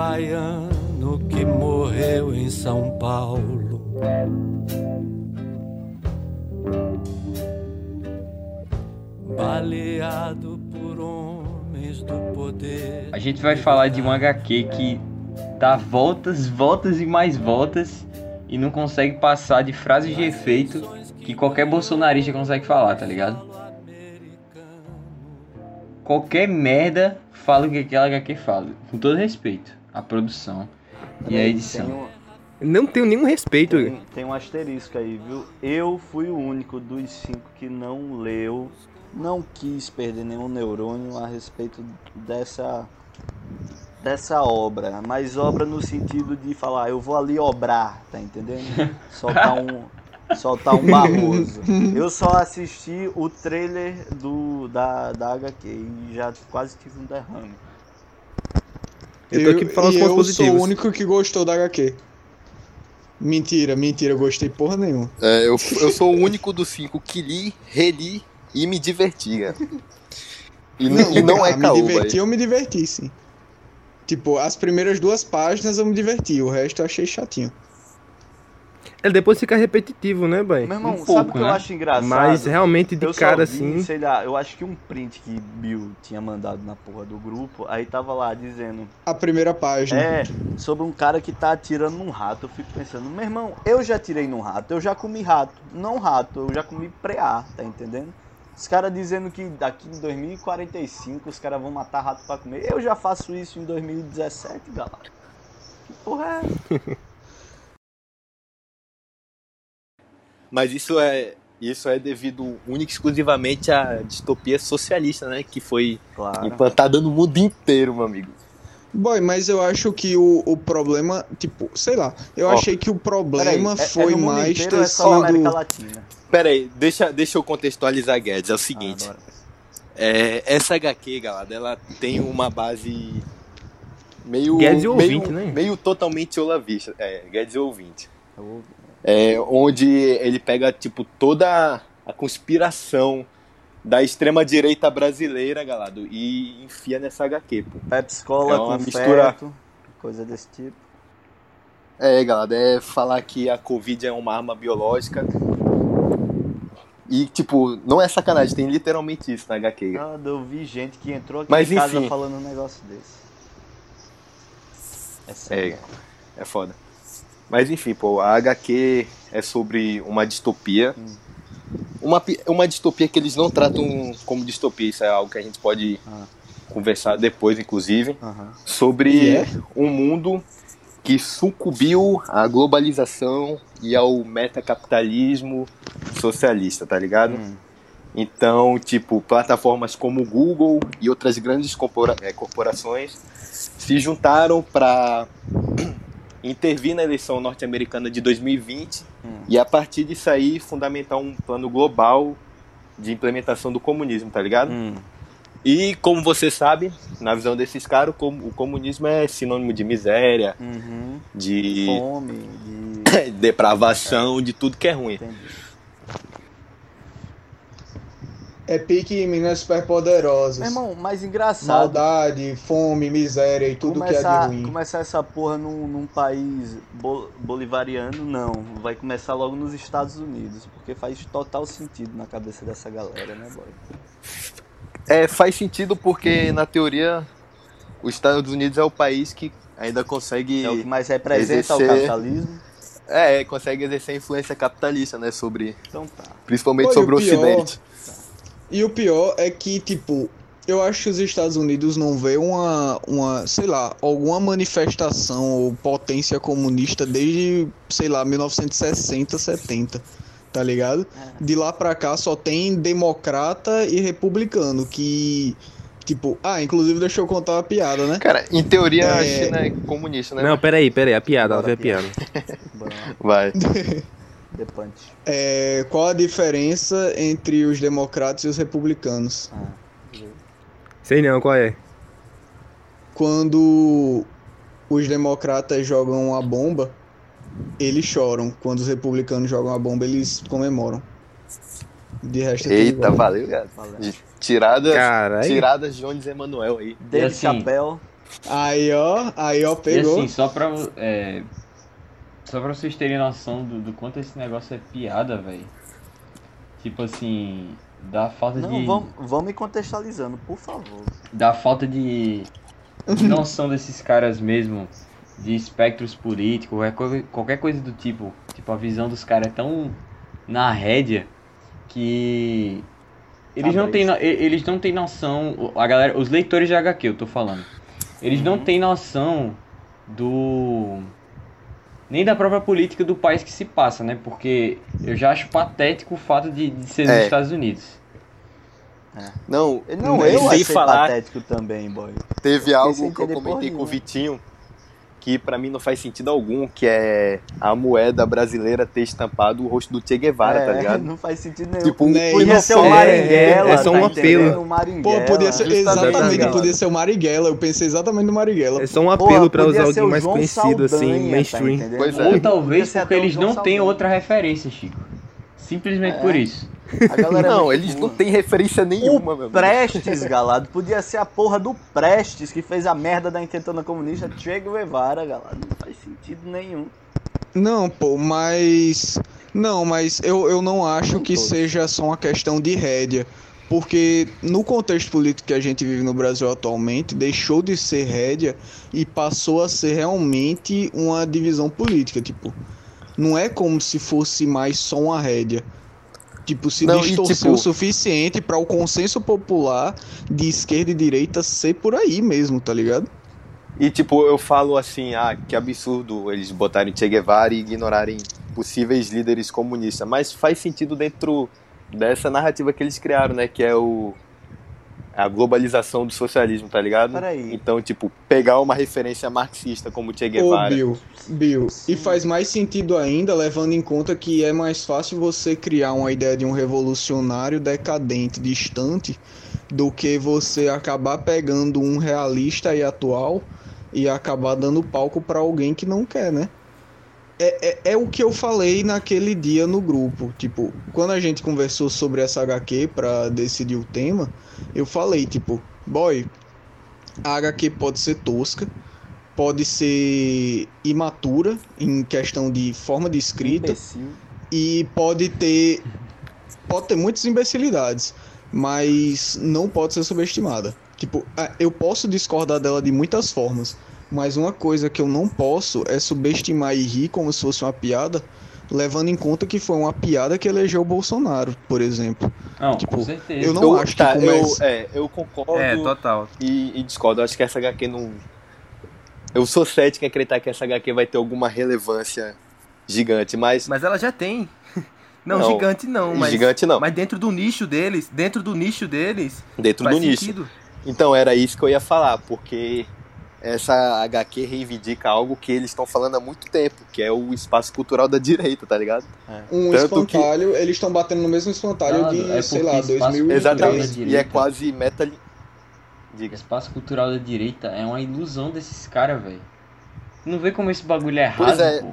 baiano que morreu em São Paulo. Baleado por homens do poder. A gente vai falar de um HQ que dá voltas, voltas e mais voltas e não consegue passar de frases de efeito que qualquer bolsonarista consegue falar, tá ligado? Qualquer merda fala o que aquela HQ fala. Com todo respeito. A produção e a edição. Tem um, Não tenho nenhum respeito. tem, tem um asterisco aí, viu? Eu fui o único dos cinco que não leu, não quis perder nenhum neurônio a respeito dessa dessa obra, mas obra no sentido de falar, eu vou ali obrar, tá entendendo? Soltar um soltar um barroso. Eu só assisti o trailer do da, da HQ e já quase tive um derrame. Eu tô aqui pra falar os pontos eu positivos. sou o único que gostou da HQ. Mentira, mentira, eu gostei porra nenhuma. É, eu, eu sou o único dos cinco que li, reli e me diverti, cara. E não, e não é ah, me caô, diverti, eu me diverti, sim. Tipo, as primeiras duas páginas eu me diverti, o resto eu achei chatinho. Ele depois fica repetitivo, né, boy? Meu irmão, Um sabe pouco, o que eu né? acho engraçado? Mas realmente de eu cara vi, assim. sei lá, eu acho que um print que Bill tinha mandado na porra do grupo, aí tava lá dizendo, A primeira página. é, sobre um cara que tá atirando num rato. Eu fico pensando, meu irmão, eu já tirei num rato, eu já comi rato, não rato, eu já comi preá, tá entendendo? Os caras dizendo que daqui em 2045 os caras vão matar rato pra comer. Eu já faço isso em 2017, galera. Que porra é Mas isso é, isso é devido única e exclusivamente à distopia socialista, né? Que foi Claro. implantada no mundo inteiro, meu amigo. Boy, mas eu acho que o, o problema, tipo, sei lá, eu Ó, achei que o problema Peraí, é- foi é mundo mais inteiro ter é só na América sido. Latina? Pera aí, deixa, deixa eu contextualizar, Guedes. É o seguinte. Ah. É, essa HQ, galera, ela tem uma base meio. Guedes e meio, ouvinte, né? meio totalmente olavista. É, Guedes e ouvinte. É, onde ele pega, tipo, toda a conspiração da extrema-direita brasileira, galera, e enfia nessa HQ, pô. Pepsi Cola É com mistura- feto, coisa desse tipo. É, galera, é falar que a Covid é uma arma biológica. E, tipo, não é sacanagem, tem literalmente isso na HQ. Ah, eu vi gente que entrou aqui Mas, em casa enfim. falando um negócio desse. É É, sério. é foda. Mas enfim, pô, a HQ é sobre uma distopia. Uma, uma distopia que eles não tratam como distopia, isso é algo que a gente pode Ah. conversar depois, inclusive. Sobre E é? um mundo que sucumbiu à globalização e ao metacapitalismo socialista, tá ligado? Hum. Então, tipo, plataformas como o Google e outras grandes corpora- eh, corporações se juntaram para intervir na eleição norte-americana de 2020 Hum. e a partir disso aí fundamentar um plano global de implementação do comunismo, tá ligado? Hum. E como você sabe, na visão desses caras, o com- o comunismo é sinônimo de miséria, Uhum. de Fome, de. depravação, de tudo que é ruim. Entendi. É pique meninas superpoderosas. Meu irmão, mais engraçado. Maldade, fome, miséria e tudo que é de começar, ruim. começar essa porra num, num país bo- bolivariano, não. Vai começar logo nos Estados Unidos, porque faz total sentido na cabeça dessa galera, né, boy? É, faz sentido porque, na teoria, os Estados Unidos é o país que ainda consegue. É o que mais representa o exercer- capitalismo. É, consegue exercer influência capitalista, né? Sobre. Então tá. Principalmente e sobre o o Ocidente. E o pior é que, tipo, eu acho que os Estados Unidos não vê uma, uma, sei lá, alguma manifestação ou potência comunista desde, sei lá, 1960, 70, tá ligado? De lá pra cá só tem democrata e republicano, que, tipo, ah, inclusive deixa eu contar uma piada, né? Cara, em teoria a É. China é comunista, né? Não, peraí, peraí, a piada, ela a piada. Vai. The Punch. É, qual a diferença entre os democratas e os republicanos? Ah, Sei não, qual é? Quando os democratas jogam a bomba, eles choram. Quando os republicanos jogam a bomba, eles comemoram. De resto, é tudo Eita, igual. valeu, cara. valeu. De- Tiradas, tiradas Jones Emanuel aí. David assim, Chappelle. Aí, ó, aí, ó, E pegou. assim, só pra, é, só pra vocês terem noção do, do quanto esse negócio é piada, velho. Tipo assim, da falta Não, de. vamos, vamos me contextualizando, por favor. Da falta de, de noção desses caras mesmo, de espectros políticos, qualquer coisa, qualquer coisa do tipo. Tipo, a visão dos caras é tão na rédea que. Eles não, têm, no- eles não têm noção. A galera, os leitores de HQ, eu tô falando. Eles não têm noção do. Nem da própria política do país que se passa, né? Porque eu já acho patético o fato de, de ser nos É. Estados Unidos. Não, Não, mas eu achei falar, patético também, boy. teve algo que eu comentei com o. Vitinho que pra mim não faz sentido algum, que é a moeda brasileira ter estampado o rosto do Che Guevara, tá É, ligado? Não faz sentido nenhum. Tipo, Né, Podia ser o é- Marighella, é só um tá apelo. Marighella. Pô, podia ser, exatamente, podia ser o Marighella. Eu pensei exatamente no Marighella. É só um apelo pra podia usar alguém mais João conhecido, assim, Saldanha, tá mainstream. Pois é. Ou talvez porque eles não têm outra referência, Chico. Simplesmente É. por isso. É Não, muito eles não burra. têm referência nenhuma, meu. O Prestes, galado, podia ser a porra do Prestes que fez a merda da intentona comunista Che Guevara, galado. Não faz sentido nenhum. Não, pô, mas. Não, mas eu, eu não acho Nem que todos. seja só uma questão de rédea. Porque no contexto político que a gente vive no Brasil atualmente, deixou de ser rédea e passou a ser realmente uma divisão política. Tipo, não é como se fosse mais só uma rédea. Tipo, se Não, e, distorceu tipo- o suficiente para o consenso popular de esquerda e direita ser por aí mesmo, tá ligado? E tipo, eu falo assim, ah, que absurdo eles botarem Che Guevara e ignorarem possíveis líderes comunistas, mas faz sentido dentro dessa narrativa que eles criaram, né, que é o a globalização do socialismo, tá ligado? Peraí. Então, tipo, pegar uma referência marxista como Che Ô, Guevara. Bill, Bill, e faz mais sentido ainda levando em conta que é mais fácil você criar uma ideia de um revolucionário decadente, distante, do que você acabar pegando um realista e atual e acabar dando palco pra alguém que não quer, né? É, é, é o que eu falei naquele dia no grupo. Tipo, quando a gente conversou sobre essa HQ pra decidir o tema, eu falei, tipo, boy, a HQ pode ser tosca, pode ser imatura em questão de forma de escrita Imbecil. e pode ter pode ter muitas imbecilidades, mas não pode ser subestimada. Tipo, eu posso discordar dela de muitas formas, mas uma coisa que eu não posso é subestimar e rir como se fosse uma piada, levando em conta que foi uma piada que elegeu o Bolsonaro, por exemplo. Não, Tipo, com certeza. eu não eu, acho que tá, começa- eu, é, eu concordo É, total. e, e discordo. Eu acho que essa HQ não. Eu sou cético em acreditar que essa HQ vai ter alguma relevância gigante, mas. Mas ela já tem. Não, Não, gigante não, mas. gigante não. Mas dentro do nicho deles, dentro do nicho deles, dentro faz do nicho. sentido. Então, era isso que eu ia falar, porque essa HQ reivindica algo que eles estão falando há muito tempo, que é o espaço cultural da direita, tá ligado? Um Tanto que- espantalho, eles estão batendo no mesmo espantalho Não, de, é sei lá, espaço 2013. Exatamente. E é quase meta. Diga. espaço cultural da direita é uma ilusão desses caras, velho. Não vê como esse bagulho é Pois errado, é. pô.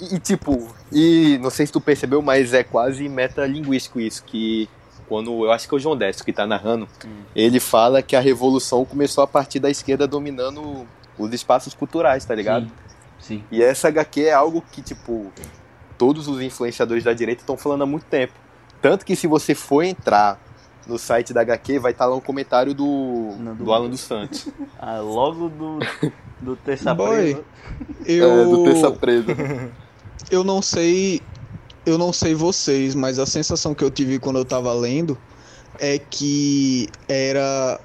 E, e, tipo, e não sei se tu percebeu, mas é quase metalinguístico isso, que quando eu acho que é o João Décio que tá narrando, ele fala que a revolução começou a partir da esquerda dominando os espaços culturais, tá ligado? Sim, sim. E essa HQ é algo que, tipo, todos os influenciadores da direita estão falando há muito tempo. Tanto que se você for entrar no site da HQ, vai estar lá um comentário do, Não, do- do Alan dos Santos. Ah, logo do, do terça Boy. presa. Eu, É, do Terça Presa. eu não sei, eu não sei vocês, mas a sensação que eu tive quando eu tava lendo é que era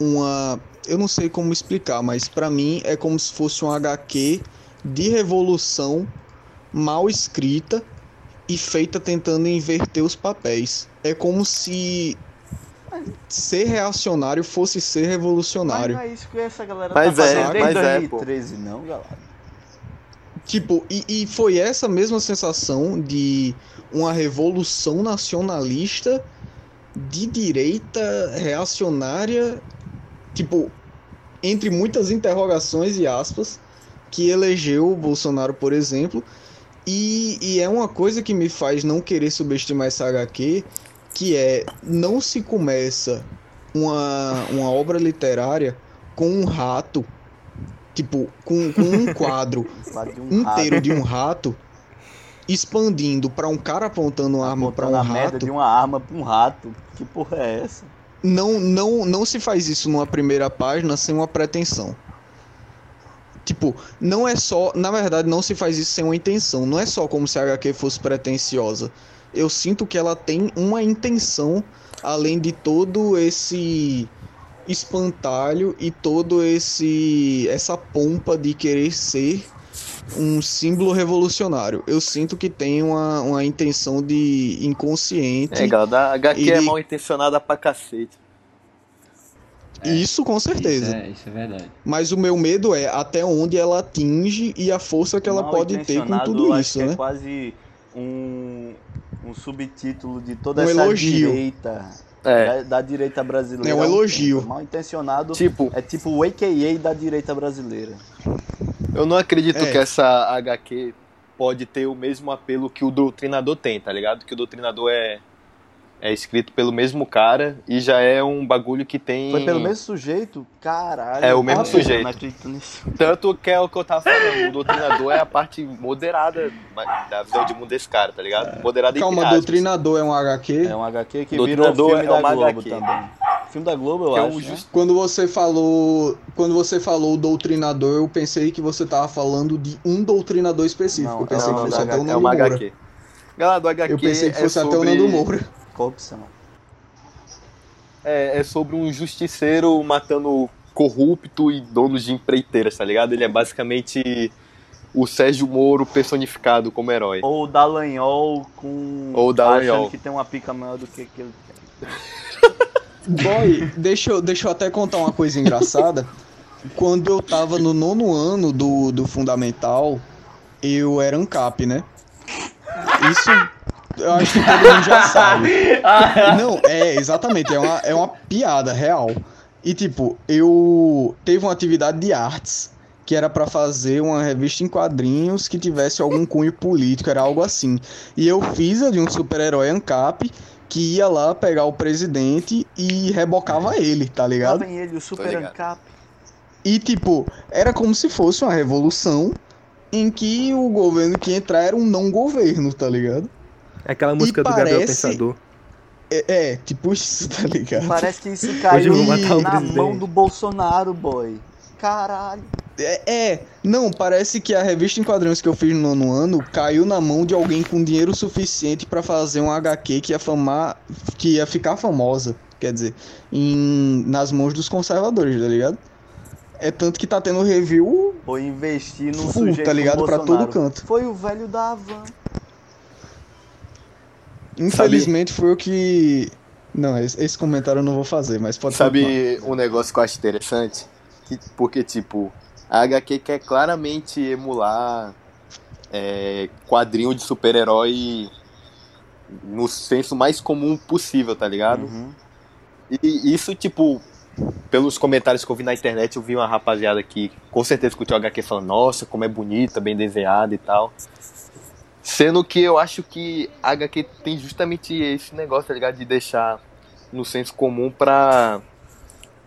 uma, eu não sei como explicar, mas pra mim é como se fosse um HQ de revolução mal escrita e feita tentando inverter os papéis. É como se ser reacionário fosse ser Mas revolucionário. não é isso que essa galera Mas tá é, fazendo desde mas é, pô. 2013, não, galera. Tipo, e, e foi essa mesma sensação de uma revolução nacionalista de direita reacionária, tipo, entre muitas interrogações e aspas, que elegeu o Bolsonaro, por exemplo. E, e é uma coisa que me faz não querer subestimar essa HQ, que é não se começa uma, uma obra literária com um rato, tipo, com, com um quadro um inteiro rato, de um rato expandindo pra um cara apontando uma arma pra apontando um a merda rato, de uma arma pra um rato. Que porra é essa? não, não, não se faz isso numa primeira página sem uma pretensão. Tipo, não é só. Na verdade, não se faz isso sem uma intenção. Não é só como se a HQ fosse pretensiosa. Eu sinto que ela tem uma intenção, além de todo esse espantalho e todo esse essa pompa de querer ser um símbolo revolucionário. Eu sinto que tem uma, uma intenção de inconsciente. É, galera, a HQ é mal intencionada pra cacete. Isso com certeza. Isso é, isso é verdade. Mas o meu medo é até onde ela atinge e a força que ela Mal pode ter com tudo acho isso, que né? É quase um, um subtítulo de toda Um essa elogio. direita. É, Da, da direita brasileira. É um elogio. Mal intencionado. tipo, É tipo o AKA da direita brasileira. eu não acredito É. que essa HQ pode ter o mesmo apelo que o Doutrinador tem, tá ligado? Que o Doutrinador é, é escrito pelo mesmo cara e já é um bagulho que tem... Foi pelo mesmo sujeito? Caralho. É, o mesmo Ah, sujeito. Não acredito nisso. Tanto que é o que eu tava falando, o Doutrinador é a parte moderada da visão de mundo desse cara, tá ligado? Moderada entre Calma, aspas. Doutrinador é um HQ. É um HQ que Doutrinador virou filme é da Globo HQ. também. Filme da Globo, eu Que é um acho. né? just- Quando você falou, quando você falou doutrinador, eu pensei que você tava falando de um doutrinador específico. Não, eu pensei não, que fosse até o HQ, é Nando uma Moura. HQ. Galera, do HQ Eu pensei que é fosse até o sobre- Nando Moura. Corrupção. É, é sobre um justiceiro matando corrupto e donos de empreiteiras, tá ligado? Ele é basicamente o Sérgio Moro personificado como herói. Ou o Dallagnol com. Ou o Dallagnol. Achando que tem uma pica maior do que aquele. Boy, deixa eu, deixa eu até contar uma coisa engraçada. Quando eu tava no nono ano do, do Fundamental, eu era ANCAP, né? Isso eu acho que todo mundo já sabe. Não, é, exatamente, é uma, é uma piada real. E tipo, eu teve uma atividade de artes que era pra fazer uma revista em quadrinhos que tivesse algum cunho político, era algo assim. E eu fiz a de um super-herói ANCAP que ia lá pegar o presidente e rebocava ele, tá ligado? ele, o Super. Ancap. E tipo, era como se fosse uma revolução em que o governo que ia entrar era um não governo, tá ligado? É aquela música do Gabriel parece- Pensador. É, é, tipo isso, tá ligado? Parece que isso Hoje caiu eu vou matar o na mão do Bolsonaro, boy. Caralho. É, é, não, parece que a revista em quadrinhos que eu fiz no nono ano caiu na mão de alguém com dinheiro suficiente pra fazer um HQ que ia famar, que ia ficar famosa, quer dizer, em, nas mãos dos conservadores, tá ligado? É tanto que tá tendo review Foi investir num Full, sujeito tá ligado? Pra todo canto. Foi o velho da Havan. Infelizmente foi o que. Não, esse, esse comentário eu não vou fazer, mas pode continuar. Sabe um negócio que eu acho interessante? Que- porque, tipo, a HQ quer claramente emular é, quadrinho de super-herói no senso mais comum possível, tá ligado? Uhum. E isso, tipo, pelos comentários que eu vi na internet, eu vi uma rapaziada que com certeza curtiu a HQ falando, nossa, como é bonita, bem desenhada e tal. Sendo que eu acho que a HQ tem justamente esse negócio, tá ligado? De deixar no senso comum pra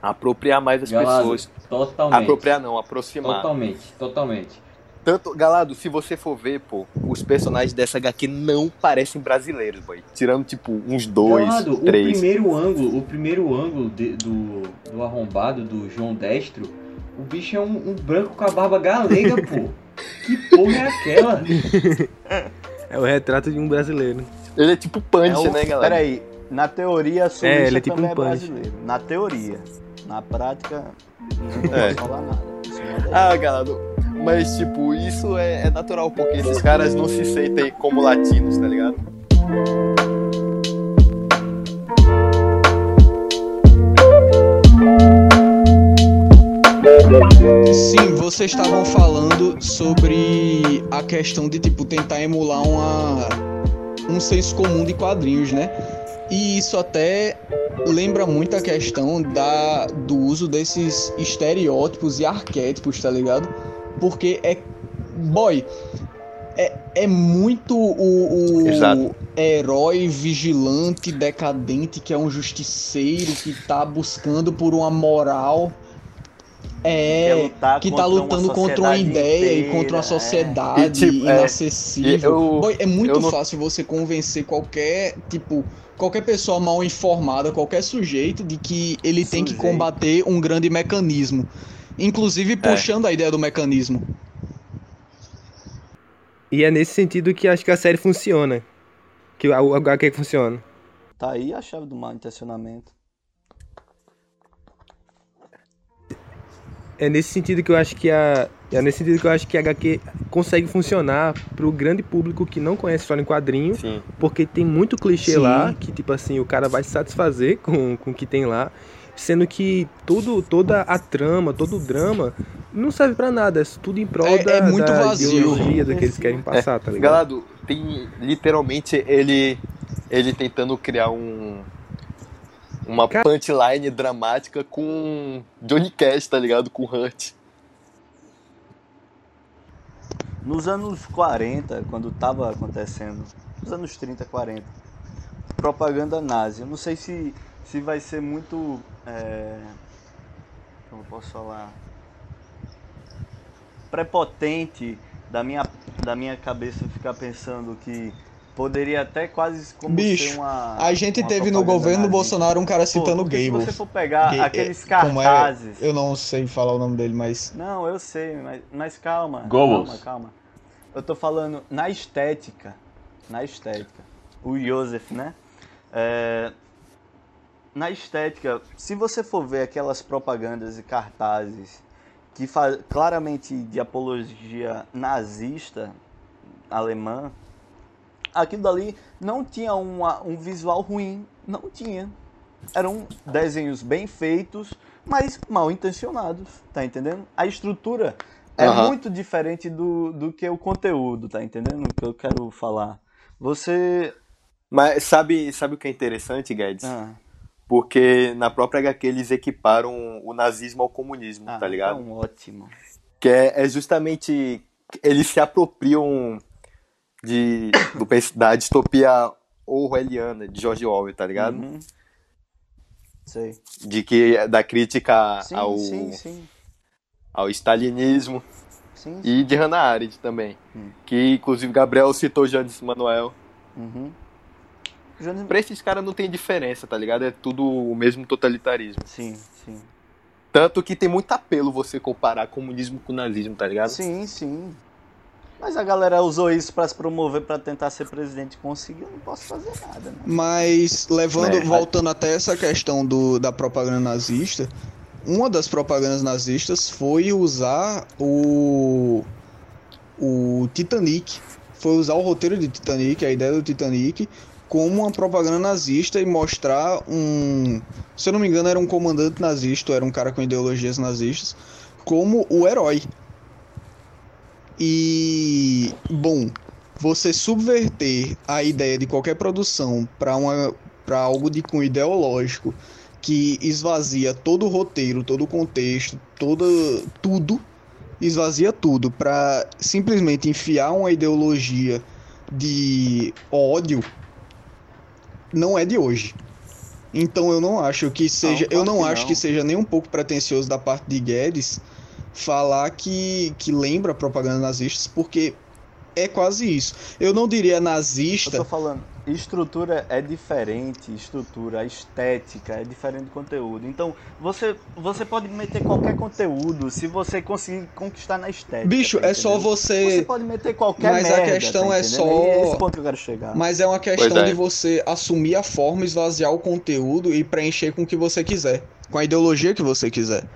apropriar mais as Galado, pessoas. Totalmente. Apropriar não, aproximar. Totalmente, totalmente. Tanto, Galado, se você for ver, pô, os personagens dessa HQ não parecem brasileiros, boy. Tirando, tipo, uns dois, Galado, o três. primeiro ângulo, o primeiro ângulo de- do, do arrombado do João Destro, o bicho é um, um branco com a barba galega, pô. Que porra é aquela? É o retrato de um brasileiro. Ele é tipo punch, É o- né, galera? Peraí, na teoria sulista ele é tipo um é punch. brasileiro. Na teoria. Na prática, não É. posso falar nada. É Ah, Galado, mas, tipo, isso é, é natural, porque esses caras não se sentem como latinos, tá ligado? Sim, vocês estavam falando sobre a questão de tipo tentar emular uma um senso comum de quadrinhos, né? E isso até lembra muito a questão da do uso desses estereótipos e arquétipos, tá ligado? Porque é boy, é, é muito o, o herói vigilante, decadente, que é um justiceiro, que tá buscando por uma moral. É, lutar que tá lutando contra uma ideia e inteira, contra uma é. sociedade E, tipo, é, inacessível. eu- Boy, é muito não- fácil você convencer qualquer, tipo, qualquer pessoa mal informada, qualquer sujeito, de que ele tem que Sujeito. combater um grande mecanismo. Inclusive puxando a ideia do mecanismo. E é nesse sentido que acho que a série funciona. Que o HQ funciona. Tá aí a chave do mau intencionamento. É nesse sentido que eu acho que a. É nesse sentido que eu acho que a HQ consegue funcionar pro grande público que não conhece história em quadrinho, Sim. porque tem muito clichê Sim. lá, que tipo assim, o cara vai se satisfazer com, com o que tem lá, sendo que tudo, toda a trama, todo o drama não serve pra nada, é tudo em prol É- da, é muito da vazio. ideologia do que eles querem passar, tá ligado? Galado, tem literalmente ele ele tentando criar um uma Cara- punchline dramática com Johnny Cash, tá ligado? Com Hurt. Nos anos 40, quando tava acontecendo, nos anos 30, 40, propaganda nazi. Eu não sei se, se vai ser muito. É, como posso falar? Prepotente da minha, da minha cabeça ficar pensando que poderia até quase como Bicho, ser uma. A gente uma teve no governo nazista. Bolsonaro um cara Pô, citando porque Se você for pegar Que- aqueles como é- cartazes. Eu não sei falar o nome dele, mas. Não, eu sei, mas, mas calma. Goebbels. Calma, calma. Eu tô falando na estética. Na estética. O Joseph, né? É, na estética, se você for ver aquelas propagandas e cartazes que faz claramente de apologia nazista alemã, aquilo dali não tinha uma- um visual ruim. Não tinha. Eram desenhos bem feitos, mas mal intencionados, tá entendendo? A estrutura é Aham. muito diferente do, do que o conteúdo, tá entendendo? O que eu quero falar. Você. Mas sabe, sabe o que é interessante, Guedes? Ah, Porque na própria HQ eles equiparam o nazismo ao comunismo, ah, tá ligado? Então, ótimo. Que é, é justamente. Eles se apropriam de, do, da distopia orwelliana de George Orwell, tá ligado? Uhum. Sei. De que da crítica Sim, ao, sim, sim. ao stalinismo Sim, e de Hannah Arendt também. Hum. Que inclusive Gabriel citou Janis Manuel. Uhum. Jones- Pra esses caras não tem diferença, tá ligado? É tudo o mesmo totalitarismo. Sim, sim. Tanto que tem muito apelo você comparar comunismo com nazismo, tá ligado? Sim, sim. Mas a galera usou isso pra se promover pra tentar ser presidente. Conseguiu, não posso fazer nada, né? Mas levando, É. voltando até essa questão do, da propaganda nazista, uma das propagandas nazistas foi usar o o Titanic, foi usar o roteiro de Titanic, a ideia do Titanic, como uma propaganda nazista e mostrar um, se eu não me engano, era um comandante nazista, ou era um cara com ideologias nazistas, como o herói. E bom, você subverter a ideia de qualquer produção para uma para algo de cunho ideológico que esvazia todo o roteiro, todo o contexto, toda tudo, esvazia tudo para simplesmente enfiar uma ideologia de ódio não é de hoje. Então eu não acho que seja, eu claro não que acho não. que seja nem um pouco pretensioso da parte de Guedes falar que, que lembra propaganda nazistas, porque é quase isso. Eu não diria Eu nazista, tô falando, estrutura é diferente, estrutura, a estética é diferente do conteúdo. Então, você, você pode meter qualquer conteúdo se você conseguir conquistar na estética. bicho, tá é só? Você você. pode meter qualquer Mas a merda, questão tá é só- É esse ponto que eu quero chegar. Mas é uma questão é. de você assumir a forma, esvaziar o conteúdo e preencher com o que você quiser, com a ideologia que você quiser.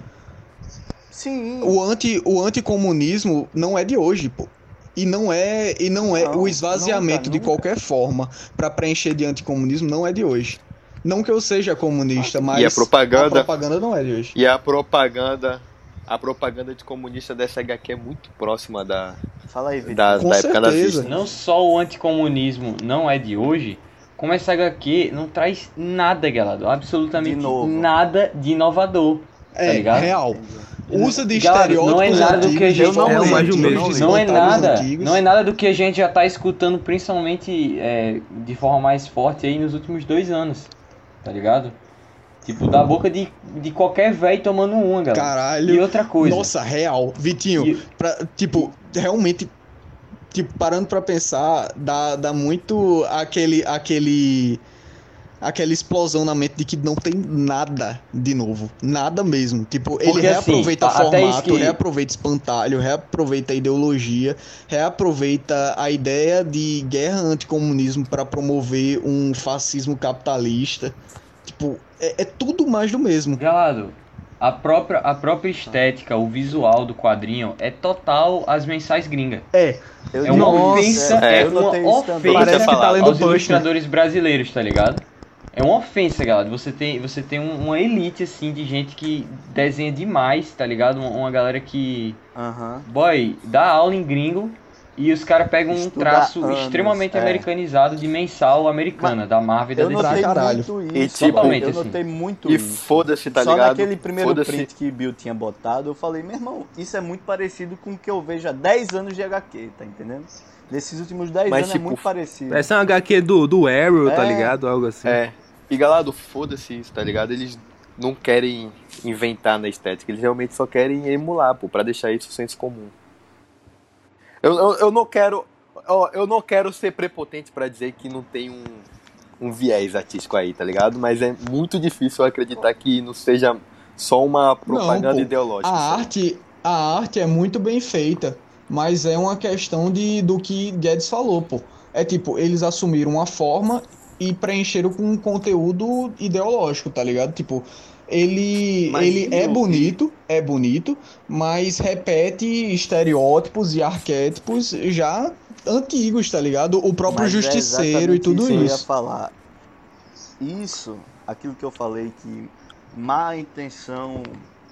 Sim. O anti o anticomunismo não é de hoje, pô. E não é e não é Não, o esvaziamento de qualquer forma para preencher de anticomunismo não é de hoje. Não que eu seja comunista, mas a propaganda- a propaganda não é de hoje. E a propaganda. A propaganda de comunista dessa HQ é muito próxima da, Fala aí, Vitor. da, Com da época nazista. Não só o anticomunismo não é de hoje, como essa HQ não traz nada, galera. Absolutamente De nada de inovador. É, ligado? real. Usa de Galera, não é nada do que a gente- de É o formas mais do antigas, mesmo, de Não é nada, não é nada do que a gente já tá escutando, principalmente é, de forma mais forte aí nos últimos dois anos, tá ligado? Tipo, da boca de, de qualquer velho tomando uma, galera. Caralho. E outra coisa. Nossa, real. Vitinho, E- pra- tipo, realmente, tipo, parando pra pensar, dá, dá muito aquele, aquele, aquela explosão na mente de que não tem nada de novo. Nada mesmo. Tipo, ele Porque, assim, reaproveita a- até isso formato, que- reaproveita espantalho, reaproveita ideologia, reaproveita a ideia de guerra anticomunismo pra promover um fascismo capitalista. Tipo, é, é tudo mais do mesmo. Galado, a própria, a própria estética, o visual do quadrinho é total as mensais gringas. É, Eu É uma Nossa, ofensa, é, é, uma ofensa Parece que tá lendo aos né? ilustradores brasileiros, tá ligado? É uma ofensa, galera. Você tem, você tem um- uma elite, assim, de gente que desenha demais, tá ligado? Uma, uma galera que, Aham. boy, dá aula em gringo e os caras pegam um Estuda traço anos, extremamente é. americanizado de mensal americana, da Marvel e da Eu DC. notei caralho. muito isso. E, tipo, eu assim. notei muito E isso. foda-se, tá Só ligado? naquele primeiro print que Bill tinha botado, eu falei, meu irmão, isso é muito parecido com o que eu vejo há 10 anos de HQ, tá entendendo? Nesses últimos 10 Mas, anos tipo, é muito parecido. Parece um HQ do, do Arrow, tá É. ligado? Algo assim. É. E galado, foda-se isso, tá ligado? Eles não querem inventar na estética, eles realmente só querem emular, pô, pra deixar isso senso comum. Eu, eu, eu não quero. ó, eu não quero ser prepotente pra dizer que não tem um, um viés artístico aí, tá ligado? Mas é muito difícil acreditar que não seja só uma propaganda pô. ideológica. A sabe? arte, a arte é muito bem feita, mas é uma questão de, do que Guedes falou, pô. É tipo, eles assumiram uma forma e preencheram com um conteúdo ideológico, tá ligado? Tipo, ele, Mas, ele é bonito, é bonito, mas repete estereótipos e arquétipos já antigos, tá ligado? O próprio Mas é justiceiro e exatamente tudo isso. que Eu ia isso. falar. Isso, aquilo que eu falei que má intenção,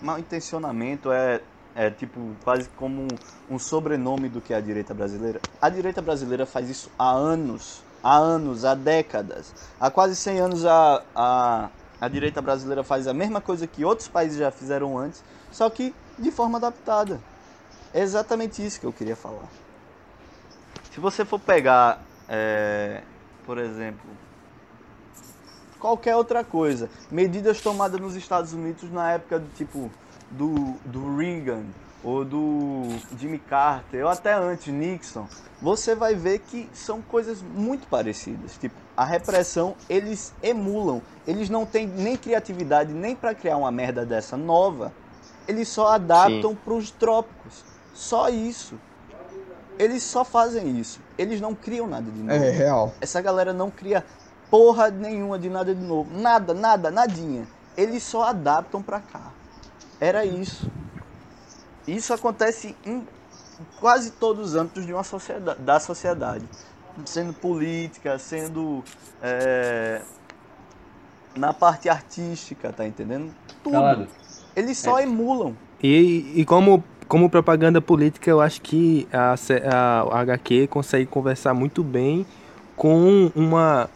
mau intencionamento é, é tipo quase como um, um sobrenome do que é a direita brasileira. A direita brasileira faz isso há anos, há anos, há décadas. Há quase 100 anos a, a, a direita brasileira faz a mesma coisa que outros países já fizeram antes, só que de forma adaptada. É exatamente isso que eu queria falar. Se você for pegar, é, por exemplo, qualquer outra coisa, medidas tomadas nos Estados Unidos na época do tipo do, do Reagan ou do Jimmy Carter ou até antes Nixon, você vai ver que são coisas muito parecidas. Tipo, a repressão eles emulam, eles não têm nem criatividade nem para criar uma merda dessa nova. Eles só adaptam para os trópicos. Só isso. Eles só fazem isso. Eles não criam nada de novo. É real. Essa galera não cria porra nenhuma de nada de novo. Nada, nada, nadinha. Eles só adaptam pra cá. Era isso. Isso acontece em quase todos os âmbitos de uma sociedade, da sociedade. Sendo política, sendo é, na parte artística, tá entendendo? Tudo. Calado. Eles só emulam. E, e como, como propaganda política, eu acho que a, a, a HQ consegue conversar muito bem com uma.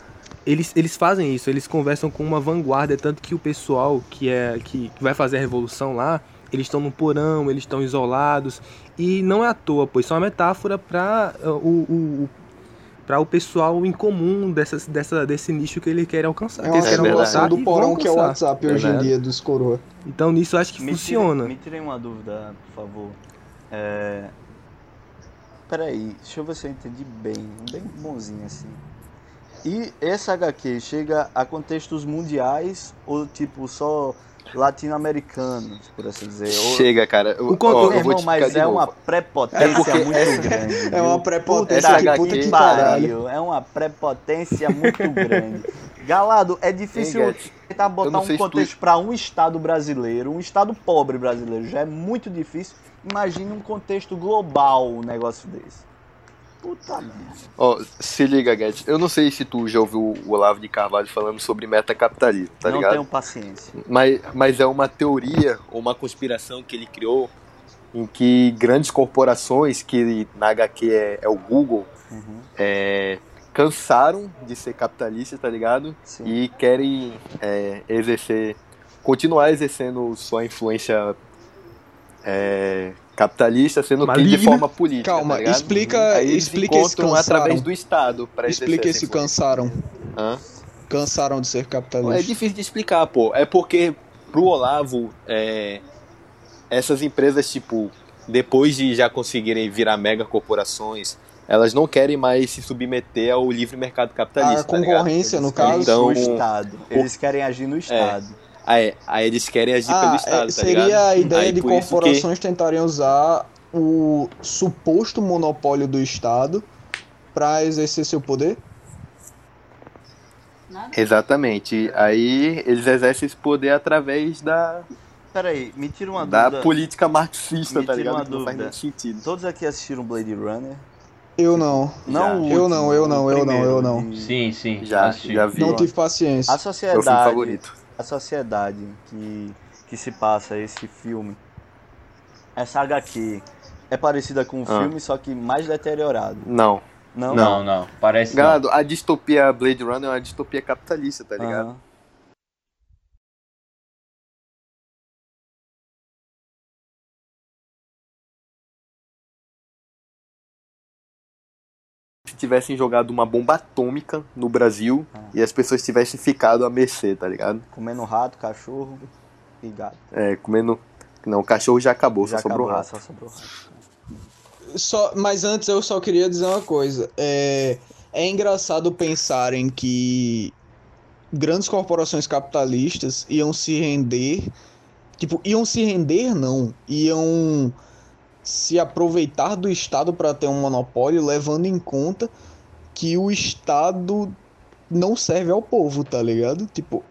Eles, eles fazem isso, eles conversam com uma vanguarda, tanto que o pessoal que é que vai fazer a revolução lá, eles estão no porão, eles estão isolados. E não é à toa, pois é uma metáfora para o, o, para o pessoal em comum dessas, dessa, desse nicho que ele quer alcançar. É uma simulação alcançar do porão que é o alcançar. WhatsApp hoje em dia dos coroa. Então nisso eu acho que Me funciona. Me tirem uma dúvida, por favor. É... Peraí, deixa eu ver se eu entendi bem. Bem bonzinho assim. E essa HQ chega a contextos mundiais ou tipo só latino-americanos, por assim dizer? Chega, cara. Eu, O con- ó, Meu eu vou irmão, te mas é uma prepotência É muito essa- grande. É uma prepotência Essa que puta que pariu. É uma prepotência muito grande. Galado, é difícil tentar botar um contexto para um estado brasileiro, um estado pobre brasileiro, já é muito difícil. Imagine um contexto global um negócio desse. Puta merda. Ó, se liga, Guedes. Eu não sei se tu já ouviu o Olavo de Carvalho falando sobre metacapitalismo, tá não ligado? tenho paciência. Mas, mas é uma teoria ou uma conspiração que ele criou em que grandes corporações, que na HQ é, é o Google, Uhum, é, cansaram de ser capitalistas, tá ligado? sim. E querem é, exercer continuar exercendo sua influência é, capitalista, sendo que de forma política. Calma, tá explica- Aí eles explica esse cansaram. através do Estado para Explica esse cansaram. Hã? Cansaram de ser É capitalista. difícil de explicar, pô. É porque pro Olavo, é, essas empresas, tipo, depois de já conseguirem virar mega corporações, elas não querem mais se submeter ao livre mercado capitalista. A tá ligado? concorrência, no caso. Então- o Estado. Eles querem agir no Estado. Aí, aí eles querem agir pelo Ah, Estado, é, tá seria ligado? a ideia Aí de por isso que- corporações tentarem usar o suposto monopólio do Estado para exercer seu poder? Exatamente. Aí eles exercem esse poder através da, Peraí, me tira uma da dúvida. política marxista, Me tá tira ligado? uma Que não faz dúvida. sentido. Todos aqui assistiram Blade Runner? Eu não. Não o Eu último, não, eu não, eu não, eu não. Sim, sim. Já, assisti. já vi. Não tive paciência. A Meu filme sociedade, favorito. A sociedade que, que se passa esse filme, essa HQ, é parecida com o Ah. filme, só que mais deteriorado. Não. Não? Não, não. Parece. Galado, a distopia Blade Runner é uma distopia capitalista, tá ligado? Aham. Tivessem jogado uma bomba atômica no Brasil e as pessoas tivessem ficado à mercê, tá ligado? Comendo rato, cachorro e gato. É, comendo. Não, o cachorro já acabou, Já só sobrou acabou, rato. só sobrou rato. Só, mas antes eu só queria dizer uma coisa. É, é engraçado pensarem que grandes corporações capitalistas iam se render. Tipo, iam se render, não. Iam se aproveitar do Estado para ter um monopólio, levando em conta que o Estado não serve ao povo, tá ligado? Tipo,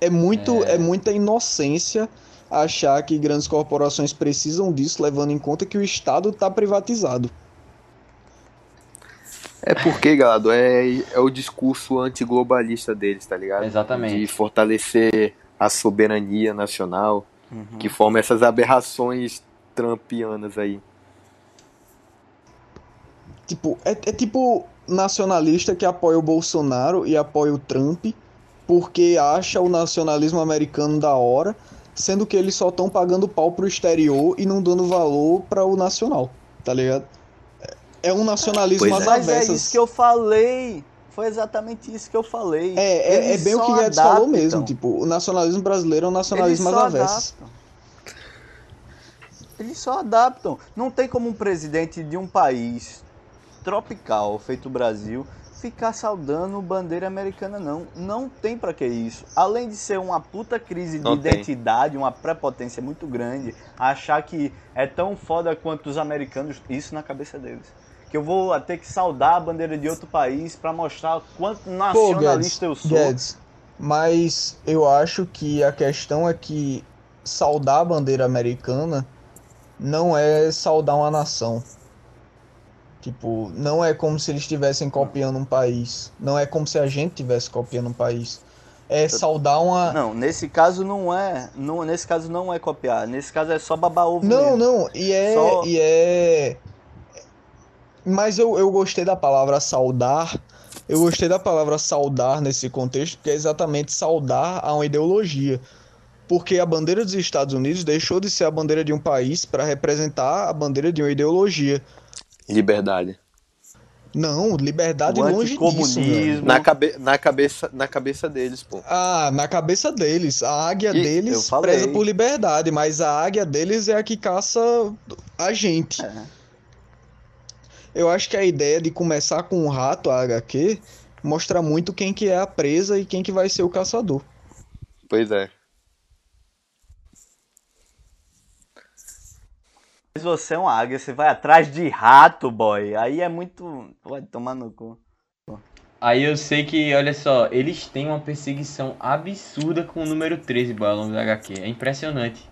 é muito, É. é muita inocência achar que grandes corporações precisam disso, levando em conta que o Estado está privatizado. É porque, galado, é, é o discurso antiglobalista deles, tá ligado? Exatamente. De fortalecer a soberania nacional, Uhum. que forma essas aberrações trumpianas aí. Tipo, é, é tipo nacionalista que apoia o Bolsonaro e apoia o Trump porque acha o nacionalismo americano da hora, sendo que eles só estão pagando pau pro exterior e não dando valor para o nacional, tá ligado? É- É um nacionalismo Pois às é. Mas é isso que eu falei. Foi exatamente isso que eu falei. É, é, é bem o que Guedes falou mesmo, tipo, o nacionalismo brasileiro é um nacionalismo às avessas. adaptam. Eles só adaptam. Não tem como um presidente de um país tropical, feito o Brasil, ficar saudando bandeira americana, não. Não tem pra que isso. Além de ser uma puta crise de Não tem. identidade, uma prepotência muito grande, achar que é tão foda quanto os americanos, isso na cabeça deles. Que eu vou ter que saudar a bandeira de outro país pra mostrar quanto Pô, nacionalista eu Guedes, sou. Guedes, mas eu acho que a questão é que saudar a bandeira americana não é saudar uma nação. Tipo, não é como se eles estivessem copiando um país. Não é como se a gente estivesse copiando um país. É saudar uma. Não, nesse caso não é. Não, nesse caso não é copiar. Nesse caso é só babar ovo Não, mesmo. não, e é. Só- E é. Mas eu, eu gostei da palavra saudar. Eu gostei da palavra saudar nesse contexto, porque é exatamente saudar a uma ideologia. Porque a bandeira dos Estados Unidos deixou de ser a bandeira de um país para representar a bandeira de uma ideologia. Liberdade. Não, liberdade O longe disso, anticomunismo. Na, cabe na, cabeça, na cabeça deles, pô. Ah, na cabeça deles. A águia E- deles preza por liberdade, mas a águia deles é a que caça a gente. É. Eu acho que a ideia de começar com um rato, a HQ, mostra muito quem que é a presa e quem que vai ser o caçador. Pois é. Mas você é uma águia, você vai atrás de rato, boy. Aí é muito. Pode tomar no cu. Aí eu sei que, olha só, eles têm uma perseguição absurda com o número 13, boy, ao longo da HQ. É impressionante.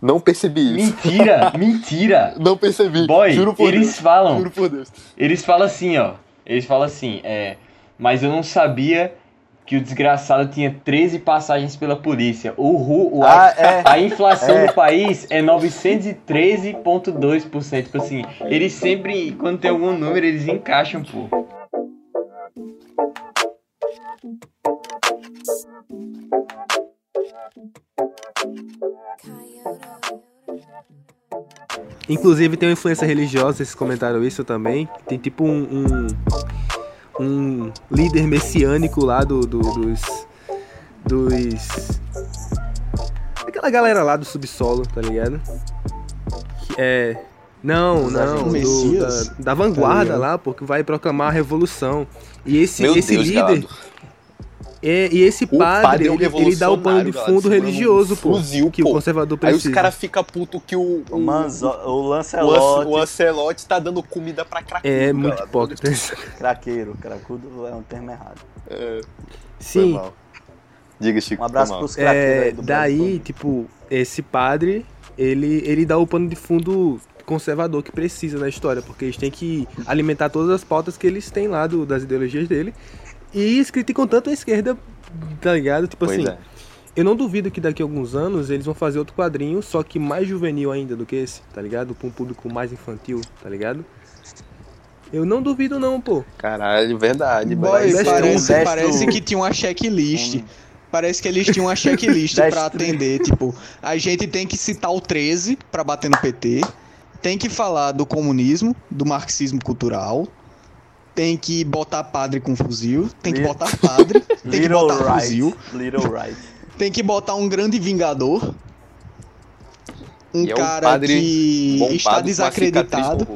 Não percebi isso. Mentira! mentira! Não percebi. Boy, Juro por eles Deus. falam. Juro por Deus. Eles falam assim, ó. Eles falam assim, é. Mas eu não sabia que o desgraçado tinha 13 passagens pela polícia. O, Ru, o ah, é. a, inflação é. do país é 913,2%. Tipo assim, eles sempre, quando tem algum número, eles encaixam, pô. Inclusive tem uma influência religiosa, vocês comentaram isso também. Tem tipo um, um um líder messiânico lá do, do- dos. Dos. Aquela galera lá do subsolo, tá ligado? Que É. Não, não, do- da, da vanguarda ligado? lá, porque vai proclamar a revolução. E esse, Meu esse Deus, líder. Galado. É, e esse O padre, padre é um ele, ele dá o pano de galera, fundo um religioso, pô. fuzil, que pô. o conservador Aí precisa. os caras ficam putos que o. O, Manzo, o o, Lancelote, o Ancelote tá dando comida pra cracudo. É muito galado. hipócrita. craqueiro, cracudo é um termo errado. É, Sim. Diga, Chico. Um abraço pros craqueiros é, aí do daí, Brasil. tipo, esse padre, ele, ele dá o pano de fundo conservador que precisa na história, porque eles têm que alimentar todas as pautas que eles têm lá do, das ideologias dele. E eles criticam tanto a esquerda, tá ligado? Tipo Pois assim, é. eu não duvido que daqui a alguns anos eles vão fazer outro quadrinho, só que mais juvenil ainda do que esse, tá ligado? Com um público mais infantil, tá ligado? Eu não duvido não, pô. Caralho, verdade. Boy, parece, Destro- parece que tinha uma checklist. Um- Parece que eles tinham uma checklist pra atender. Tipo, a gente tem que citar o 13 pra bater no PT. Tem que falar do comunismo, do marxismo cultural. Tem que botar padre com fuzil. Tem que botar padre. Tem que Little botar Right. fuzil. Little Right. Tem que botar um grande vingador. Um E é um cara padre que está desacreditado.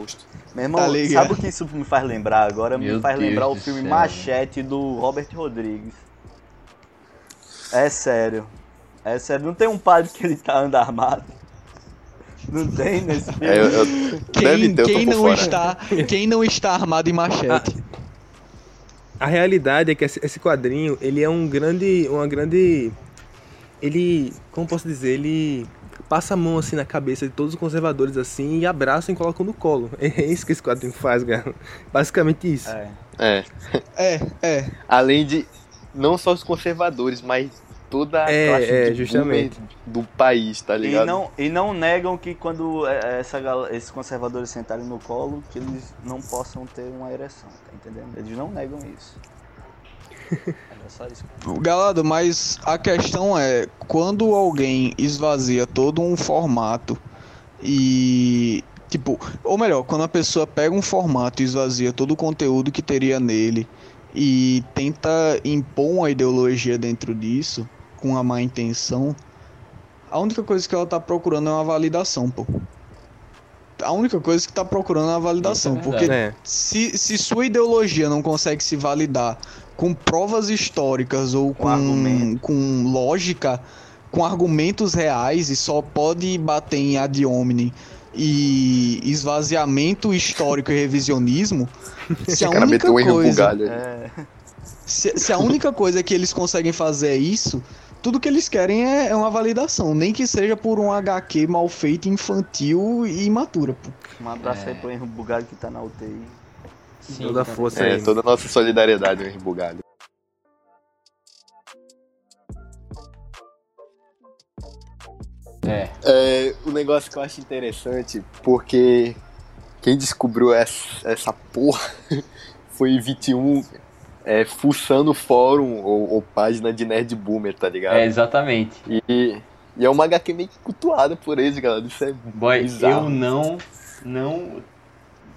Meu irmão, Tá ligado? sabe o que isso me faz lembrar agora? Meu me faz Deus lembrar o filme céu. Machete do Robert Rodrigues. É sério. É sério. Não tem um padre que ele tá andando armado? Não tem nesse filme? É, eu, eu- deve Quem, ter, eu tô quem não fora. está, quem não está armado em machete? A realidade é que esse esse quadrinho, ele é um grande, uma grande, ele, como posso dizer, ele passa a mão assim na cabeça de todos os conservadores assim e abraçam e colocam no colo. É isso que esse quadrinho faz, cara. Basicamente isso. É. É. É, é. Além de não só os conservadores, mas toda a É, classe é, de justamente. do país, tá E ligado? não, e não negam que quando é, essa, gal- esses conservadores sentarem no colo, que eles não possam ter uma ereção, tá entendendo? Eles não negam isso. Era só isso. Galado, mas a questão é, quando alguém esvazia todo um formato e. Tipo, ou melhor, quando a pessoa pega um formato e esvazia todo o conteúdo que teria nele e tenta impor uma ideologia dentro disso, com uma má intenção, a única coisa que ela tá procurando é uma validação, pô. A única coisa que tá procurando é uma validação, é porque É. se, se sua ideologia não consegue se validar com provas históricas ou Com com, com lógica, com argumentos reais e só pode bater em ad hominem e esvaziamento histórico e revisionismo, se a O cara única meteu um erro coisa. É, se, se a única coisa que eles conseguem fazer é isso, tudo que eles querem é, é uma validação, nem que seja por um HQ mal feito, infantil e imatura, pô. um abraço É. aí pro Henro Bugado que tá na UTI. Sim, Toda a força É, aí. toda a nossa solidariedade, meu bugado. É. É, o negócio que eu acho interessante, porque quem descobriu essa, essa porra foi 21 é, fuçando fórum ou, ou página de Nerd Boomer, tá ligado? É, exatamente. E, e é uma HQ meio que cultuada por eles, galera. Isso é Boy, bizarro. eu não, não,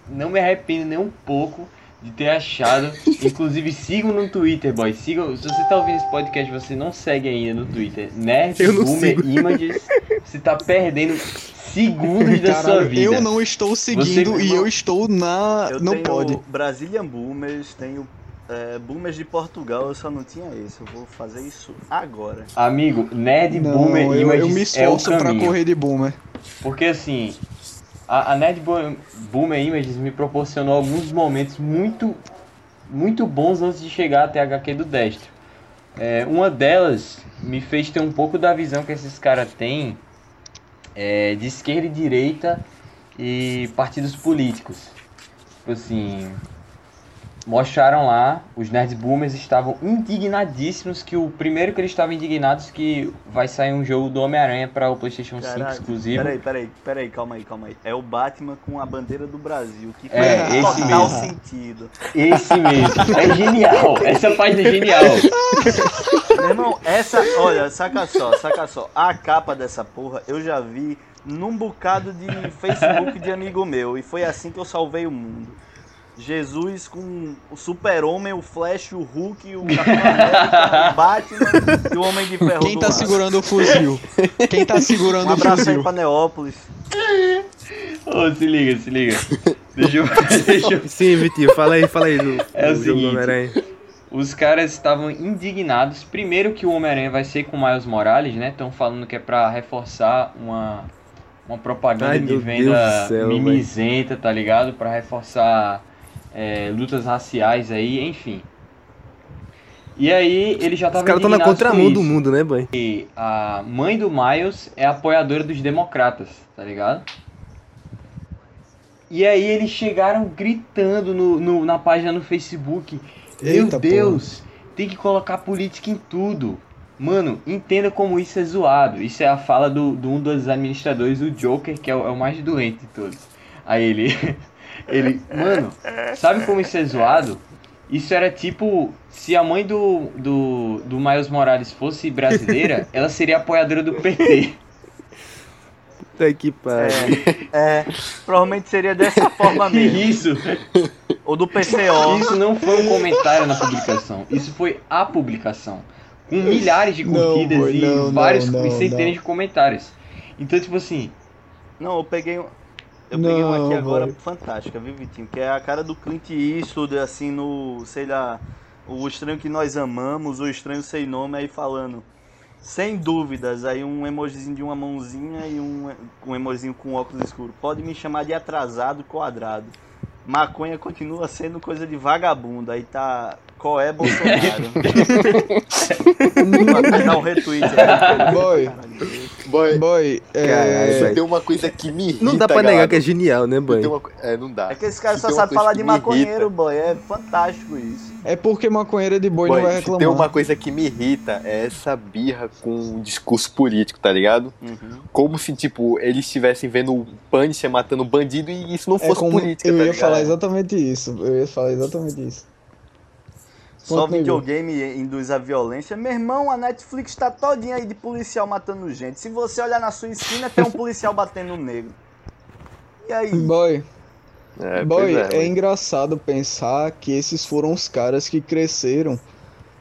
não me arrependo nem um pouco de ter achado. Inclusive, sigam no Twitter, boy. Sigam, se você tá ouvindo esse podcast e você não segue ainda no Twitter, Nerd Boomer sigo. Images, você tá perdendo segundos da sua Caralho, vida. eu não estou seguindo Você- e eu estou na. Eu não tenho pode. Brazilian Boomers, tenho é, Boomers de Portugal, eu só não tinha esse. Eu vou fazer isso agora. Amigo, Nerd Não, Boomer eu, Images eu me é o esforço pra caminho. correr de boomer. Porque assim, a, a Nerd Bo- Boomer Images me proporcionou alguns momentos muito, muito bons antes de chegar até a HQ do Destro. É, uma delas me fez ter um pouco da visão que esses caras têm é, de esquerda e direita e partidos políticos. Tipo assim, mostraram lá, os Nerds Boomers estavam indignadíssimos que o primeiro que eles estavam indignados que vai sair um jogo do Homem-Aranha para o PlayStation 5 Caralho, exclusivo. Peraí, peraí, peraí, calma aí, calma aí. É o Batman com a bandeira do Brasil, que É, faz esse total mesmo. sentido. Esse mesmo. É genial. Essa página é genial. Meu irmão, essa, olha, saca só, saca só. A capa dessa porra eu já vi num bocado de Facebook de amigo meu. E foi assim que eu salvei o mundo. Jesus com o Super-Homem, o Flash, o Hulk, o Capitão América, o Batman e o Homem de Ferro Quem tá segurando o fuzil? Quem tá segurando Um o abraço aí fuzil? pra Neópolis. Ô, se liga, se liga. Deixa eu, deixa eu Sim, Vitinho, fala aí, fala aí do, É o do seguinte. Homem-Aranha. Os caras estavam indignados. Primeiro que o Homem-Aranha vai ser com o Miles Morales, né? Estão falando que é pra reforçar uma, uma propaganda Ai, de venda céu, mimizenta, tá ligado? Pra reforçar é, lutas raciais aí, enfim. E aí ele já Os tava caras estão na contramão do mundo, né, boy? E a mãe do Miles é apoiadora dos democratas, tá ligado? E aí eles chegaram gritando no, no- na página no Facebook. Eita, Meu Deus, tem que colocar política em tudo. Mano, entenda como isso é zoado. Isso é a fala do, do um dos administradores, o Joker, que é o, é o mais doente de todos. Aí ele. Ele. Mano, sabe como isso é zoado? Isso era tipo. Se a mãe do, do, do Miles Morales fosse brasileira, ela seria apoiadora do PT. Puta que pariu. É, provavelmente seria dessa forma Que mesmo. isso? Ou do PCO. Isso não foi um comentário na publicação. Isso foi a publicação. Com milhares de Não, curtidas boy, e não, vários não, e não, centenas não. de comentários. Então, tipo assim, Não, eu peguei Eu peguei uma aqui Não, agora boy. fantástica, viu, Vitinho? Que é a cara do Clint Eastwood, assim, no. sei lá. O estranho que nós amamos, o estranho sem nome, aí falando. Sem dúvidas, aí um emojizinho de uma mãozinha e um, um emojizinho com óculos escuros. Pode me chamar de atrasado quadrado. Maconha continua sendo coisa de vagabundo. Aí tá. Qual é Bolsonaro? Dar um retweet aí. Boy. Boy, Boy, é... tem uma coisa que me irrita, Não dá pra negar galera, que é genial, né, boy? tem uma É, não dá. É que esse cara Se só sabe falar de irrita- maconheiro, boy. É fantástico isso. é porque maconheiro de boi Boy, não vai se tem reclamar. uma coisa que me irrita é essa birra com o discurso político, tá ligado? Uhum. Como se, tipo, eles estivessem vendo o Punisher matando bandido e isso não É fosse como política, eu tá ia ligado? falar exatamente isso. Eu ia falar exatamente isso. Só videogame induz a violência. Meu irmão, a Netflix tá todinha aí de policial matando gente. Se você olhar na sua esquina, tem um policial batendo no negro. E aí? Boy, É, boy, é, é, engraçado pensar que esses foram os caras que cresceram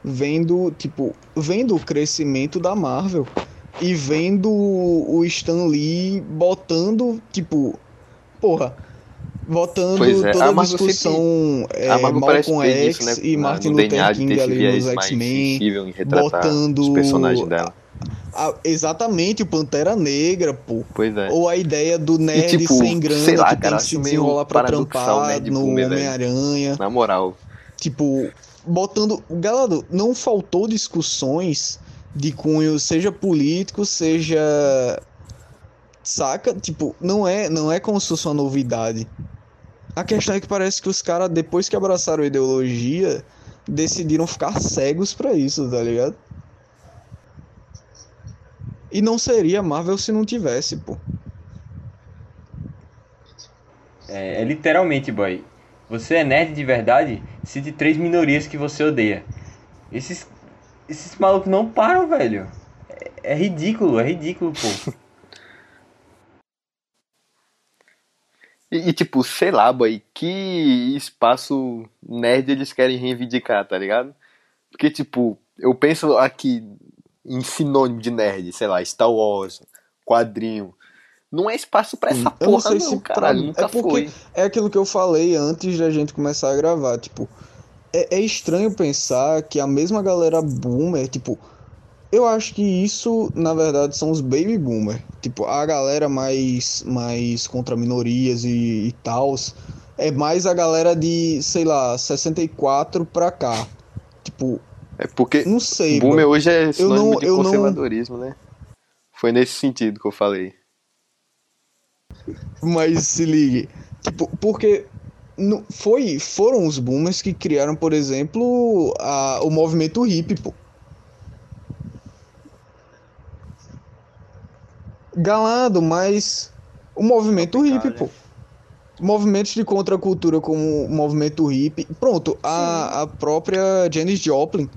vendo, tipo, vendo o crescimento da Marvel e vendo o Stan Lee botando, tipo, porra, botando Pois é, toda a a discussão é, a Malcolm X isso, né? e Martin Luther King ali nos X-Men, botando os personagens dela. a- exatamente o Pantera Negra, pô. Pois é. Ou a ideia do nerd tipo, sem grana lá, que tem cara, que se desenrolar pra paradoxal, trampar no. Homem-Aranha. Na moral. Tipo, botando. Galera, não faltou discussões de cunho, seja político, seja. Saca? Tipo, não é, não é como se fosse uma novidade. A questão é que parece que os caras, depois que abraçaram a ideologia, decidiram ficar cegos pra isso, tá ligado? E não seria Marvel se não tivesse, pô. é, é literalmente, boy. Você é nerd de verdade? Cite três minorias que você odeia. Esses, esses malucos não param, velho. É, é ridículo, é ridículo, pô. E, e, tipo, sei lá, boy, que espaço nerd eles querem reivindicar, tá ligado? Porque, tipo, eu penso aqui em sinônimo de nerd, sei lá, Star Wars, quadrinho. Não é espaço pra essa Eu não porra, sei não, se caralho. é Nunca porque- foi. É aquilo que eu falei antes da gente começar a gravar, tipo, é, é estranho pensar que a mesma galera boomer, tipo, eu acho que isso, na verdade, são os baby boomer, tipo, a galera mais, mais contra minorias e, e tals, é mais a galera de, sei lá, 64 pra cá, tipo, É porque não sei, boomer bro. hoje é sinônimo não- de eu não- conservadorismo, né? Foi nesse sentido que eu falei. Mas se ligue, tipo, porque não, foi, foram os boomers que criaram, por exemplo, a, o movimento hippie, pô. Galando, mas o movimento Tropical, hippie, né? pô. Movimentos de contracultura como o movimento hippie. Pronto, a, a própria Janis Joplin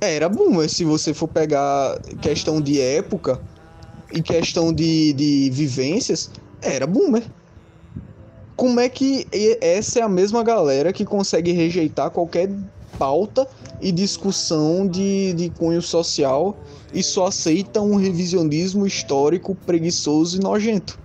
era boomer, se você for pegar questão de época e questão de, de vivências, era boomer. Né? Como é que essa é a mesma galera que consegue rejeitar qualquer pauta e discussão de, de cunho social e só aceita um revisionismo histórico preguiçoso e nojento.